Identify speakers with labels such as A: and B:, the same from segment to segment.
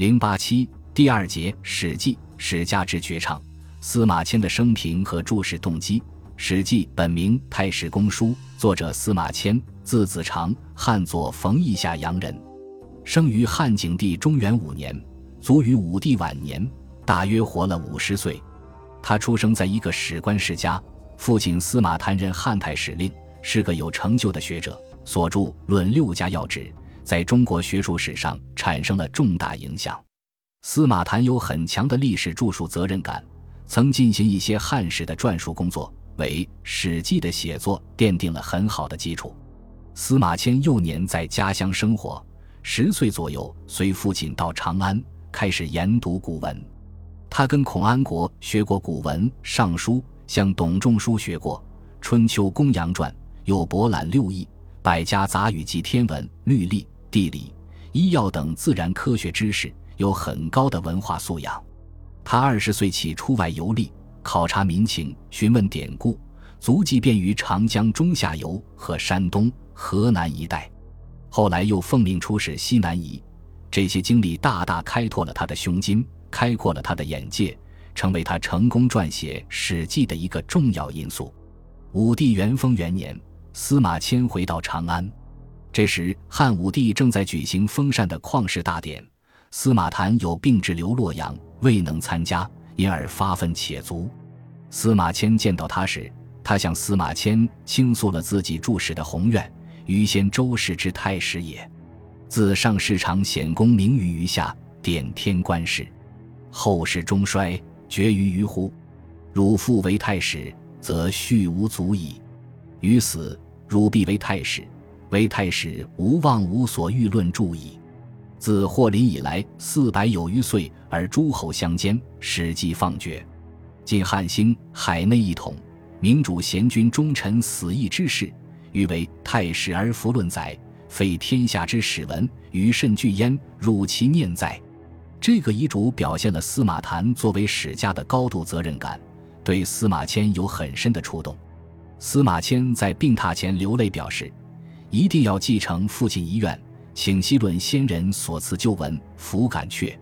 A: 零八七第二节《史记》史家之绝唱。司马迁的生平和注释动机，《史记》本名《太史公书》，作者司马迁，字子长，汉左冯邑下阳人，生于汉景帝中元五年，卒于武帝晚年，大约活了五十岁。他出生在一个史官世家，父亲司马谈任汉太史令，是个有成就的学者，所著《论六家要旨》。在中国学术史上产生了重大影响。司马谈有很强的历史著述责任感，曾进行一些汉史的撰述工作，为《史记》的写作奠定了很好的基础。司马迁幼年在家乡生活，十岁左右随父亲到长安，开始研读古文。他跟孔安国学过古文、尚书，向董仲舒学过《春秋公羊传》，又博览六艺、百家杂语及天文、律历。地理、医药等自然科学知识，有很高的文化素养。他二十岁起出外游历，考察民情，询问典故，足迹遍于长江中下游和山东、河南一带。后来又奉命出使西南夷，这些经历大大开拓了他的胸襟，开阔了他的眼界，成为他成功撰写《史记》的一个重要因素。武帝元丰元年，司马迁回到长安。这时，汉武帝正在举行封禅的旷世大典，司马谈有病滞留洛阳，未能参加，因而发愤且卒。司马迁见到他时，他向司马迁倾诉了自己注史的宏愿：“余先周氏之太史也，自上世长显功名于余下，典天官事，后世中衰，绝于余乎？汝复为太史，则续无足矣。于死，汝必为太史。”为太史，无望无所欲论著矣。自霍林以来，四百有余岁，而诸侯相兼，史记放绝。晋汉兴，海内一统，明主贤君忠臣死义之事，欲为太史而弗论载，非天下之史文，余甚惧焉，汝其念哉？这个遗嘱表现了司马谈作为史家的高度责任感，对司马迁有很深的触动。司马迁在病榻前流泪表示。一定要继承父亲遗愿，请息论先人所赐旧文，弗敢却。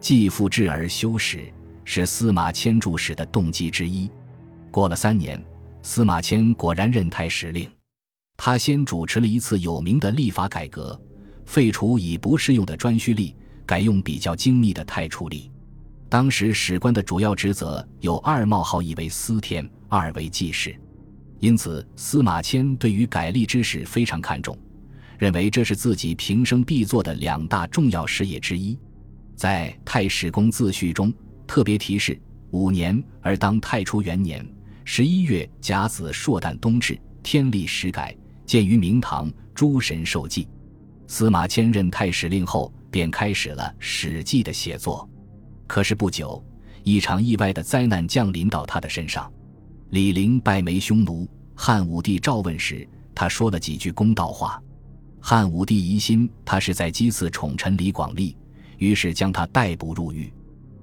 A: 继父志而修史，是司马迁著史的动机之一。过了三年，司马迁果然任太史令。他先主持了一次有名的历法改革，废除已不适用的颛顼历，改用比较精密的太初历。当时史官的主要职责有二冒号，一为司天，二为记事。因此，司马迁对于改历之事非常看重，认为这是自己平生必做的两大重要事业之一。在《太史公自序》中特别提示：五年而当太初元年十一月甲子朔旦冬至，天历时改，建于明堂，诸神受祭。司马迁任太史令后，便开始了《史记》的写作。可是不久，一场意外的灾难降临到他的身上。李陵拜没匈奴，汉武帝召问时，他说了几句公道话。汉武帝疑心他是在讥刺宠臣李广利，于是将他逮捕入狱。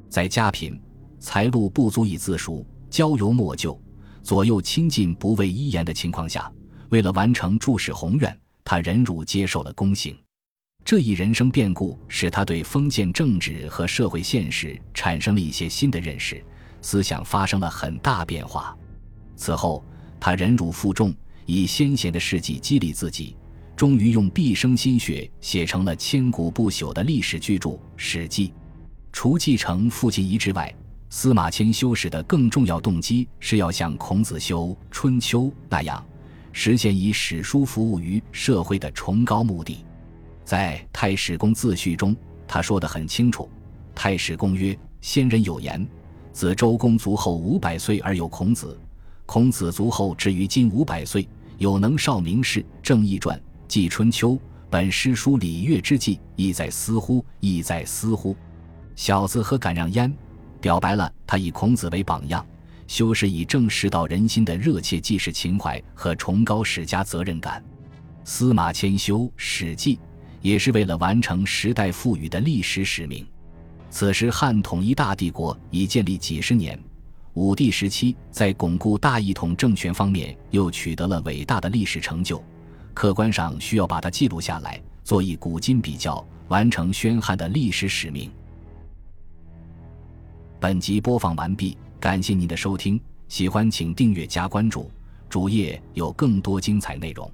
A: 在家贫、财路不足以自赎、交游莫救、左右亲近不畏一言的情况下，为了完成注史宏愿，他忍辱接受了宫刑。这一人生变故使他对封建政治和社会现实产生了一些新的认识，思想发生了很大变化。此后，他忍辱负重，以先贤的事迹激励自己，终于用毕生心血写成了千古不朽的历史巨著《史记》。除继承父亲遗志外，司马迁修史的更重要动机是要像孔子修《春秋》那样，实现以史书服务于社会的崇高目的。在《太史公自序》中，他说得很清楚：“太史公曰：先人有言，自周公卒后五百岁而有孔子。”孔子卒后，至于今五百岁，有能少名士，正义传，记春秋，本诗书礼乐之际，意在思乎？意在思乎？小子何敢让焉？表白了他以孔子为榜样，修饰以正视到人心的热切记事情怀和崇高史家责任感。司马迁修《史记》，也是为了完成时代赋予的历史使命。此时汉统一大帝国已建立几十年。武帝时期，在巩固大一统政权方面又取得了伟大的历史成就，客观上需要把它记录下来，做一古今比较，完成宣汉的历史使命。本集播放完毕，感谢您的收听，喜欢请订阅加关注，主页有更多精彩内容。